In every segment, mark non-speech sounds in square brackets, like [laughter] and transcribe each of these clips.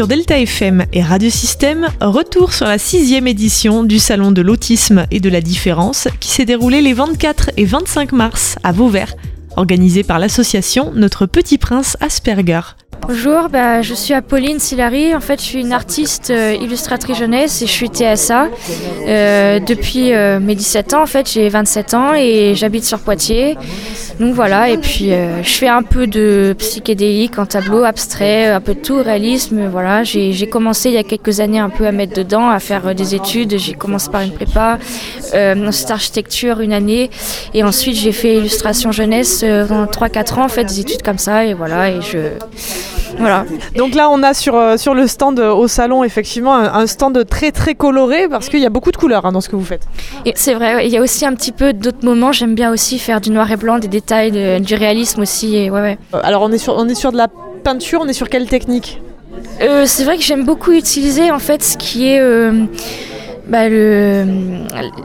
Sur Delta FM et Radio Système, retour sur la sixième édition du Salon de l'autisme et de la différence qui s'est déroulé les 24 et 25 mars à Vauvert, organisé par l'association Notre Petit Prince Asperger. Bonjour, bah, je suis Apolline Silari. En fait, je suis une artiste euh, illustratrice jeunesse et je suis TSA. Euh, depuis euh, mes 17 ans, en fait, j'ai 27 ans et j'habite sur Poitiers. Donc voilà, et puis euh, je fais un peu de psychédélique en tableau abstrait, un peu de tout, réalisme. Voilà, j'ai commencé il y a quelques années un peu à mettre dedans, à faire euh, des études. J'ai commencé par une prépa, euh, ensuite architecture une année, et ensuite j'ai fait illustration jeunesse euh, pendant 3-4 ans, en fait, des études comme ça, et voilà, et je. Voilà. Donc là, on a sur, sur le stand au salon, effectivement, un, un stand très très coloré parce qu'il y a beaucoup de couleurs hein, dans ce que vous faites. Et c'est vrai, il y a aussi un petit peu d'autres moments. J'aime bien aussi faire du noir et blanc, des détails, du réalisme aussi. Et ouais, ouais. Euh, Alors, on est, sur, on est sur de la peinture, on est sur quelle technique? Euh, c'est vrai que j'aime beaucoup utiliser en fait ce qui est euh, bah, le,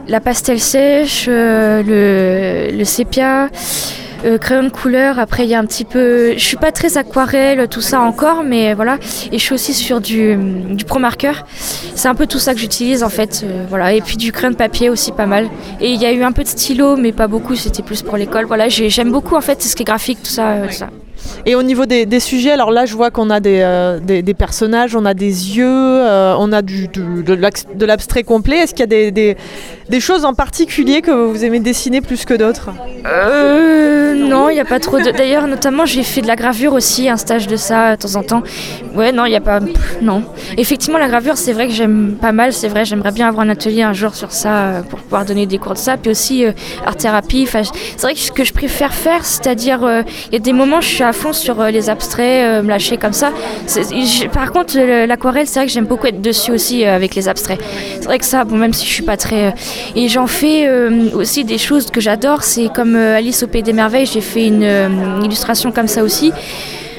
la pastel sèche, le, le sépia. Euh, crayon de couleur, après il y a un petit peu... Je suis pas très aquarelle, tout ça encore, mais voilà. Et je suis aussi sur du, du pro marqueur. C'est un peu tout ça que j'utilise en fait. euh, voilà. Et puis du crayon de papier aussi pas mal. Et il y a eu un peu de stylo, mais pas beaucoup, c'était plus pour l'école. Voilà, j'ai- j'aime beaucoup en fait ce qui est graphique, tout ça. euh, tout ça. Et au niveau des, sujets, alors là, je vois qu'on a des, euh, personnages, on a des yeux, euh, on a de, l'abstrait complet. Est-ce qu'il y a des, choses en particulier que vous aimez dessiner plus que d'autres? Euh, non, il n'y a pas trop de. D'ailleurs, notamment, j'ai fait de la gravure aussi, un stage de ça de temps en temps. Ouais, non, il n'y a pas. Non. Effectivement, la gravure, c'est vrai que j'aime pas mal, c'est vrai, j'aimerais bien avoir un atelier un jour sur ça euh, pour pouvoir donner des cours de ça. Puis aussi, art-thérapie. Enfin, je- c'est vrai que ce que je préfère faire, c'est-à-dire, il y a des moments, je suis à fond sur euh, les abstraits, euh, me lâcher comme ça. Par contre, le- l'aquarelle, c'est vrai que j'aime beaucoup être dessus aussi euh, avec les abstraits. C'est vrai que ça, bon, même si je suis pas très. et j'en fais aussi des choses que j'adore. C'est comme Alice au Pays des Merveilles, j'ai fait une illustration comme ça aussi.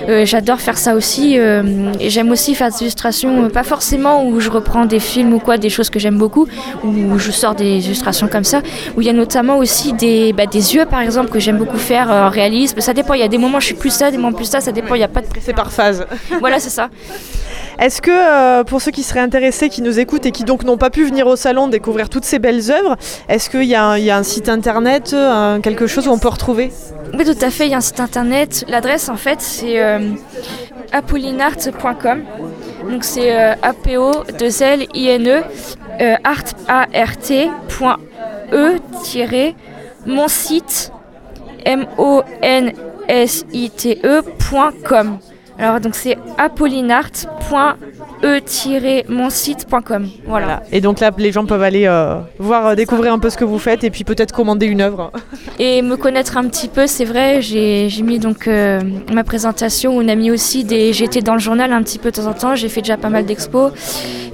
Euh, j'adore faire ça aussi. euh, et j'aime aussi faire des illustrations, euh, pas forcément où je reprends des films ou quoi, des choses que j'aime beaucoup, où je sors des illustrations comme ça. Où il y a notamment aussi des, bah, des yeux, par exemple, que j'aime beaucoup faire euh, en réalisme. Ça dépend, il y a des moments où je suis plus ça, des moments plus ça, ça dépend, il n'y a pas de C'est par phase. [laughs] Voilà, c'est ça. Est-ce que, euh, pour ceux qui seraient intéressés, qui nous écoutent et qui donc n'ont pas pu venir au salon découvrir toutes ces belles œuvres, est-ce qu'il y, a un- il y a un site internet, quelque chose où on peut retrouver? Oui, tout à fait. Il y a un site internet. L'adresse, en fait, c'est euh, apollinart.com. Donc, c'est euh, A-P-O-2-L-I-N-E, euh, art, A-R-T, point E, mon site, M-O-N-S-I-T-E, point com. Alors, donc, c'est apollinart.e-monsite.com. Voilà. Et donc là, les gens peuvent aller euh, voir, euh, découvrir un peu ce que vous faites et puis peut-être commander une œuvre. [laughs] Et me connaître un petit peu, c'est vrai, j'ai mis donc euh, ma présentation, on a mis aussi des... J'étais dans le journal un petit peu de temps en temps, j'ai fait déjà pas mal d'expos.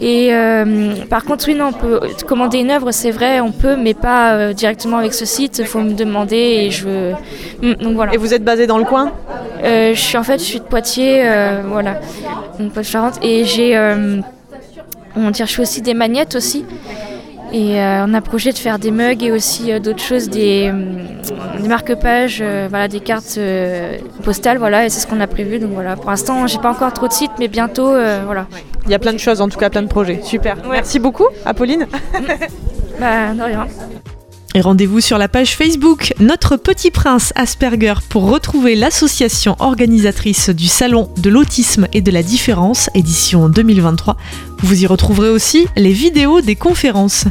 Et euh, par contre, oui, non, on peut commander une œuvre, c'est vrai, on peut, mais pas directement avec ce site, il faut me demander et je... Mm, Donc voilà. Et vous êtes basé dans le coin? Je suis en fait, je suis de Poitiers, euh, voilà, donc Poitiers-Charentes, et j'ai, euh, on dire, je fais aussi des magnettes aussi. Et euh, on a projet de faire des mugs et aussi euh, d'autres choses, des, euh, des marque-pages, euh, voilà, des cartes euh, postales, voilà, et c'est ce qu'on a prévu. Donc voilà, pour l'instant, j'ai pas encore trop de sites, mais bientôt, euh, voilà. Il y a plein de choses, en tout cas plein de projets. Super. Ouais. Merci beaucoup, Apolline. [laughs] Bah, de rien. Et rendez-vous sur la page Facebook Notre Petit Prince Asperger pour retrouver l'association organisatrice du Salon de l'autisme et de la différence, édition 2023. Vous y retrouverez aussi les vidéos des conférences.